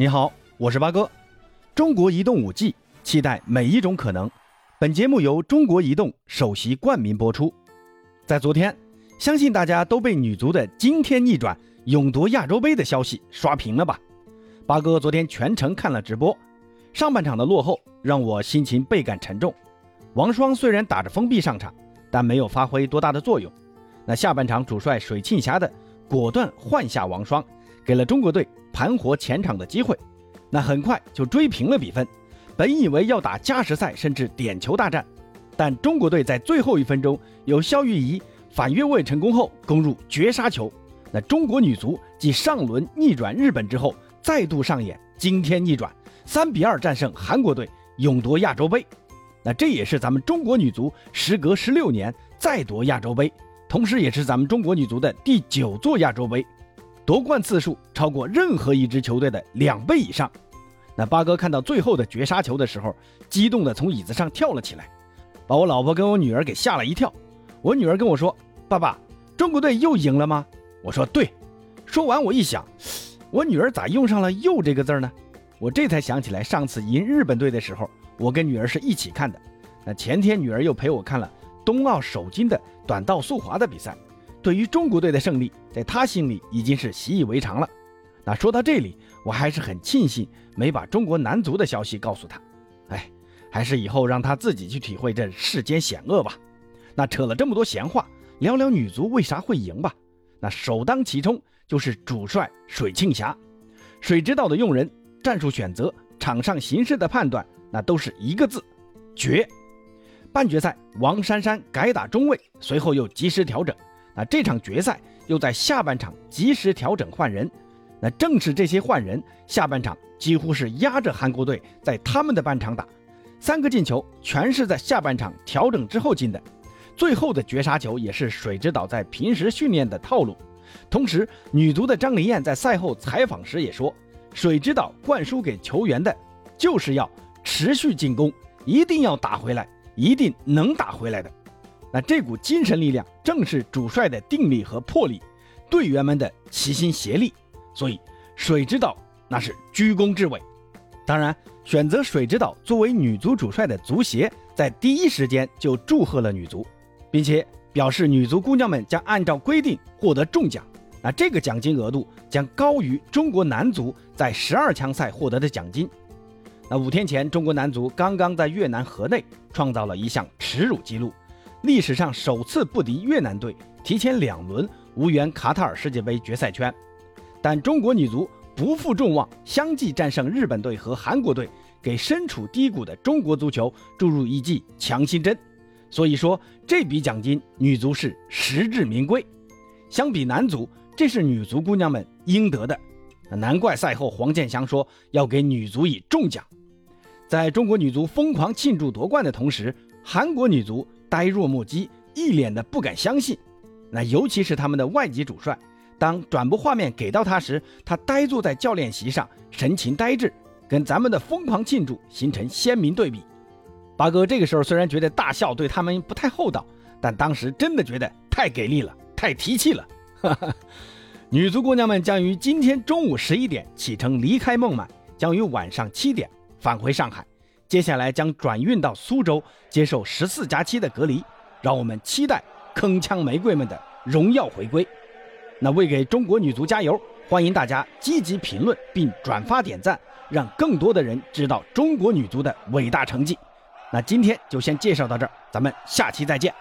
你好，我是八哥。中国移动五 G，期待每一种可能。本节目由中国移动首席冠名播出。在昨天，相信大家都被女足的惊天逆转、勇夺亚洲杯的消息刷屏了吧？八哥昨天全程看了直播，上半场的落后让我心情倍感沉重。王霜虽然打着封闭上场，但没有发挥多大的作用。那下半场主帅水庆霞的果断换下王霜，给了中国队。盘活前场的机会，那很快就追平了比分。本以为要打加时赛甚至点球大战，但中国队在最后一分钟有肖玉仪反越位成功后攻入绝杀球。那中国女足继上轮逆转日本之后，再度上演惊天逆转，三比二战胜韩国队，勇夺亚洲杯。那这也是咱们中国女足时隔十六年再夺亚洲杯，同时也是咱们中国女足的第九座亚洲杯。夺冠次数超过任何一支球队的两倍以上。那八哥看到最后的绝杀球的时候，激动的从椅子上跳了起来，把我老婆跟我女儿给吓了一跳。我女儿跟我说：“爸爸，中国队又赢了吗？”我说：“对。”说完，我一想，我女儿咋用上了“又”这个字呢？我这才想起来，上次赢日本队的时候，我跟女儿是一起看的。那前天女儿又陪我看了冬奥首金的短道速滑的比赛。对于中国队的胜利，在他心里已经是习以为常了。那说到这里，我还是很庆幸没把中国男足的消息告诉他。哎，还是以后让他自己去体会这世间险恶吧。那扯了这么多闲话，聊聊女足为啥会赢吧。那首当其冲就是主帅水庆霞，水指导的用人、战术选择、场上形势的判断，那都是一个字：绝。半决赛，王珊珊改打中卫，随后又及时调整。那这场决赛又在下半场及时调整换人，那正是这些换人，下半场几乎是压着韩国队在他们的半场打，三个进球全是在下半场调整之后进的，最后的绝杀球也是水指导在平时训练的套路。同时，女足的张琳艳在赛后采访时也说，水指导灌输给球员的就是要持续进攻，一定要打回来，一定能打回来的。那这股精神力量正是主帅的定力和魄力，队员们的齐心协力，所以水指导那是居功至伟。当然，选择水指导作为女足主帅的足协在第一时间就祝贺了女足，并且表示女足姑娘们将按照规定获得重奖。那这个奖金额度将高于中国男足在十二强赛获得的奖金。那五天前，中国男足刚刚在越南河内创造了一项耻辱纪录。历史上首次不敌越南队，提前两轮无缘卡塔尔世界杯决赛圈，但中国女足不负众望，相继战胜日本队和韩国队，给身处低谷的中国足球注入一剂强心针。所以说，这笔奖金女足是实至名归。相比男足，这是女足姑娘们应得的。难怪赛后黄健翔说要给女足以重奖。在中国女足疯狂庆祝夺冠的同时，韩国女足。呆若木鸡，一脸的不敢相信。那尤其是他们的外籍主帅，当转播画面给到他时，他呆坐在教练席上，神情呆滞，跟咱们的疯狂庆祝形成鲜明对比。八哥这个时候虽然觉得大笑对他们不太厚道，但当时真的觉得太给力了，太提气了。女足姑娘们将于今天中午十一点启程离开孟买，将于晚上七点返回上海。接下来将转运到苏州接受十四加七的隔离，让我们期待铿锵玫瑰们的荣耀回归。那为给中国女足加油，欢迎大家积极评论并转发点赞，让更多的人知道中国女足的伟大成绩。那今天就先介绍到这儿，咱们下期再见。